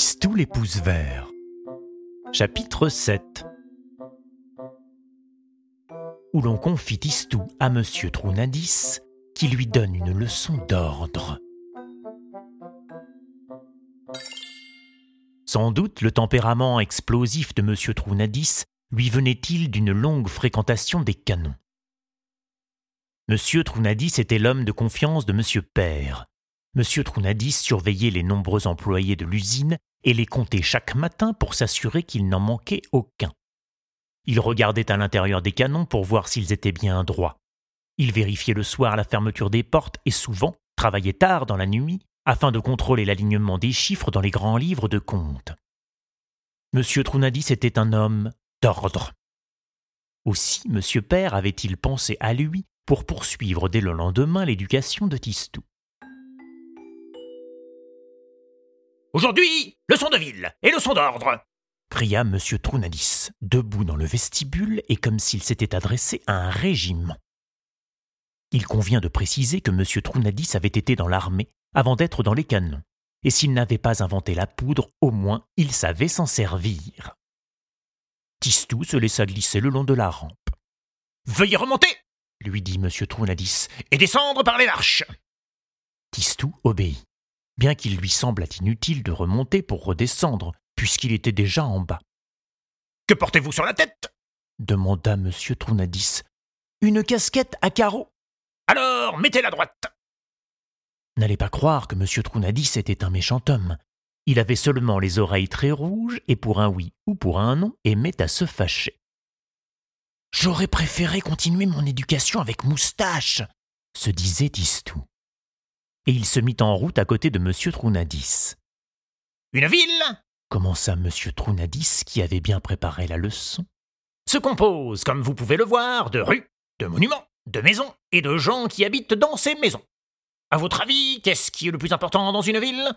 Tistou les pouces. Chapitre 7 Où l'on confie Tistou à Monsieur Trounadis, qui lui donne une leçon d'ordre. Sans doute le tempérament explosif de Monsieur Trounadis lui venait-il d'une longue fréquentation des canons. Monsieur Trounadis était l'homme de confiance de Monsieur Père. Monsieur Trounadis surveillait les nombreux employés de l'usine et les comptait chaque matin pour s'assurer qu'il n'en manquait aucun. Il regardait à l'intérieur des canons pour voir s'ils étaient bien droits. Il vérifiait le soir la fermeture des portes et souvent travaillait tard dans la nuit afin de contrôler l'alignement des chiffres dans les grands livres de compte. Monsieur Trounadis était un homme d'ordre. Aussi Monsieur Père avait-il pensé à lui pour poursuivre dès le lendemain l'éducation de Tistou. Aujourd'hui, leçon de ville et leçon d'ordre. cria M. Trounadis, debout dans le vestibule et comme s'il s'était adressé à un régiment. Il convient de préciser que M. Trounadis avait été dans l'armée avant d'être dans les canons, et s'il n'avait pas inventé la poudre, au moins il savait s'en servir. Tistou se laissa glisser le long de la rampe. Veuillez remonter, lui dit M. Trounadis, et descendre par les marches. Tistou obéit bien qu'il lui semblât inutile de remonter pour redescendre, puisqu'il était déjà en bas. Que portez-vous sur la tête? demanda M. Trounadis. Une casquette à carreaux. Alors, mettez la droite. N'allez pas croire que M. Trounadis était un méchant homme. Il avait seulement les oreilles très rouges et pour un oui ou pour un non aimait à se fâcher. J'aurais préféré continuer mon éducation avec moustache, se disait Tistou et il se mit en route à côté de M. Trounadis. Une ville? Commença M. Trounadis, qui avait bien préparé la leçon. Se compose, comme vous pouvez le voir, de rues, de monuments, de maisons et de gens qui habitent dans ces maisons. À votre avis, qu'est-ce qui est le plus important dans une ville?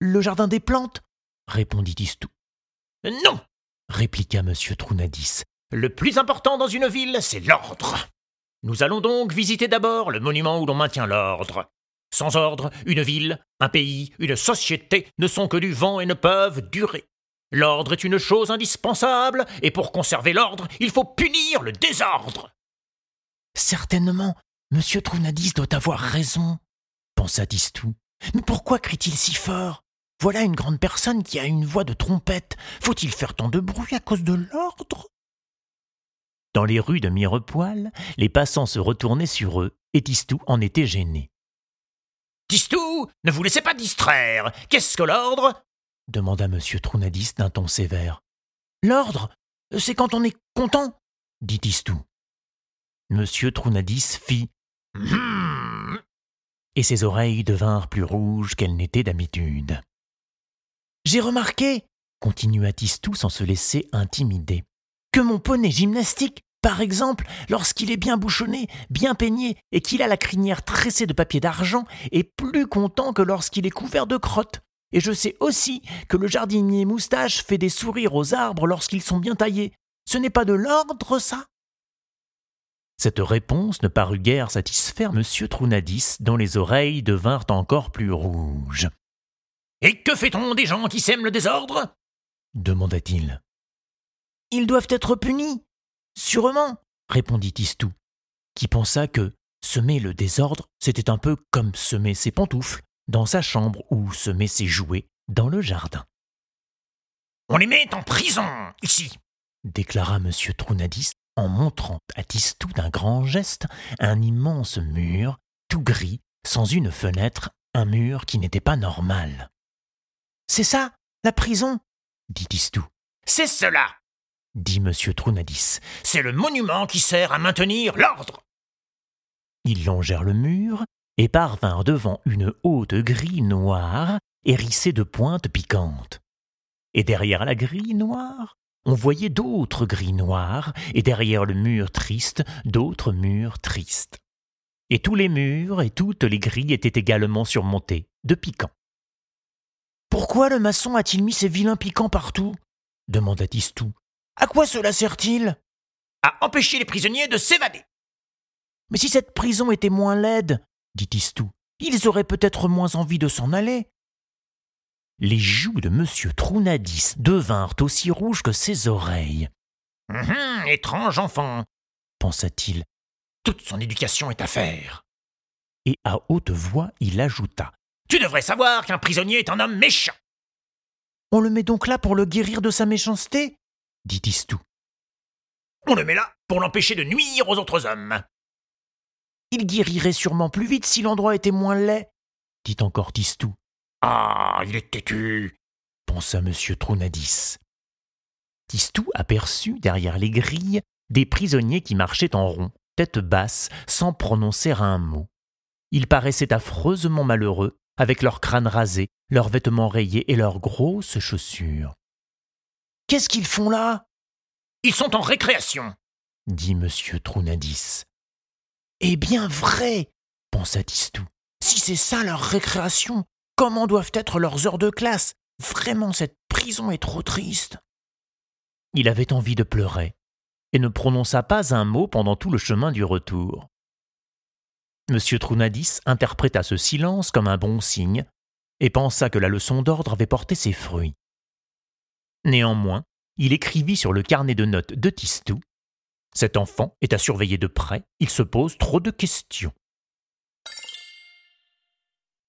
Le jardin des plantes répondit Tistou. Non répliqua M. Trounadis. Le plus important dans une ville, c'est l'ordre. Nous allons donc visiter d'abord le monument où l'on maintient l'ordre. Sans ordre, une ville, un pays, une société ne sont que du vent et ne peuvent durer. L'ordre est une chose indispensable, et pour conserver l'ordre, il faut punir le désordre. Certainement, M. Trounadis doit avoir raison, pensa Tistou. Mais pourquoi crie-t-il si fort? Voilà une grande personne qui a une voix de trompette. Faut-il faire tant de bruit à cause de l'ordre? Dans les rues de Mirepoil, les passants se retournaient sur eux, et Tistou en était gêné. Tistou, ne vous laissez pas distraire. Qu'est-ce que l'ordre? demanda M. Trounadis d'un ton sévère. L'ordre, c'est quand on est content, dit Tistou. M. Trounadis fit hum et ses oreilles devinrent plus rouges qu'elles n'étaient d'habitude. J'ai remarqué, continua Tistou sans se laisser intimider, que mon poney gymnastique, par exemple, lorsqu'il est bien bouchonné, bien peigné et qu'il a la crinière tressée de papier d'argent, est plus content que lorsqu'il est couvert de crottes. Et je sais aussi que le jardinier moustache fait des sourires aux arbres lorsqu'ils sont bien taillés. Ce n'est pas de l'ordre, ça? Cette réponse ne parut guère satisfaire M. Trounadis, dont les oreilles devinrent encore plus rouges. Et que fait-on des gens qui sèment le désordre? demanda-t-il. Ils doivent être punis. Sûrement, répondit Tistou, qui pensa que semer le désordre, c'était un peu comme semer ses pantoufles dans sa chambre ou semer ses jouets dans le jardin. On les met en prison, ici, déclara M. Trounadis en montrant à Tistou d'un grand geste un immense mur, tout gris, sans une fenêtre, un mur qui n'était pas normal. C'est ça, la prison, dit Tistou. C'est cela, dit M. Trounadis. C'est le monument qui sert à maintenir l'ordre. Ils longèrent le mur et parvinrent devant une haute grille noire hérissée de pointes piquantes. Et derrière la grille noire, on voyait d'autres grilles noires, et derrière le mur triste, d'autres murs tristes. Et tous les murs et toutes les grilles étaient également surmontés de piquants. Pourquoi le maçon a-t-il mis ces vilains piquants partout? demanda Tistou. À quoi cela sert-il? À empêcher les prisonniers de s'évader. Mais si cette prison était moins laide, dit Tistou, ils auraient peut-être moins envie de s'en aller. les joues de M. Trounadis devinrent aussi rouges que ses oreilles. Hum, étrange enfant, pensa-t-il. Toute son éducation est à faire. Et à haute voix, il ajouta. Tu devrais savoir qu'un prisonnier est un homme méchant. On le met donc là pour le guérir de sa méchanceté? Dit Tistou. On le met là pour l'empêcher de nuire aux autres hommes. Il guérirait sûrement plus vite si l'endroit était moins laid, dit encore Tistou. Ah, il est têtu, pensa M. Trounadis. Tistou aperçut derrière les grilles des prisonniers qui marchaient en rond, tête basse, sans prononcer un mot. Ils paraissaient affreusement malheureux, avec leurs crânes rasés, leurs vêtements rayés et leurs grosses chaussures. Qu'est-ce qu'ils font là? Ils sont en récréation, dit M. Trounadis. Eh bien vrai, pensa Tistou. Si c'est ça leur récréation, comment doivent être leurs heures de classe? Vraiment, cette prison est trop triste. Il avait envie de pleurer et ne prononça pas un mot pendant tout le chemin du retour. M. Trounadis interpréta ce silence comme un bon signe et pensa que la leçon d'ordre avait porté ses fruits. Néanmoins, il écrivit sur le carnet de notes de Tistou Cet enfant est à surveiller de près, il se pose trop de questions.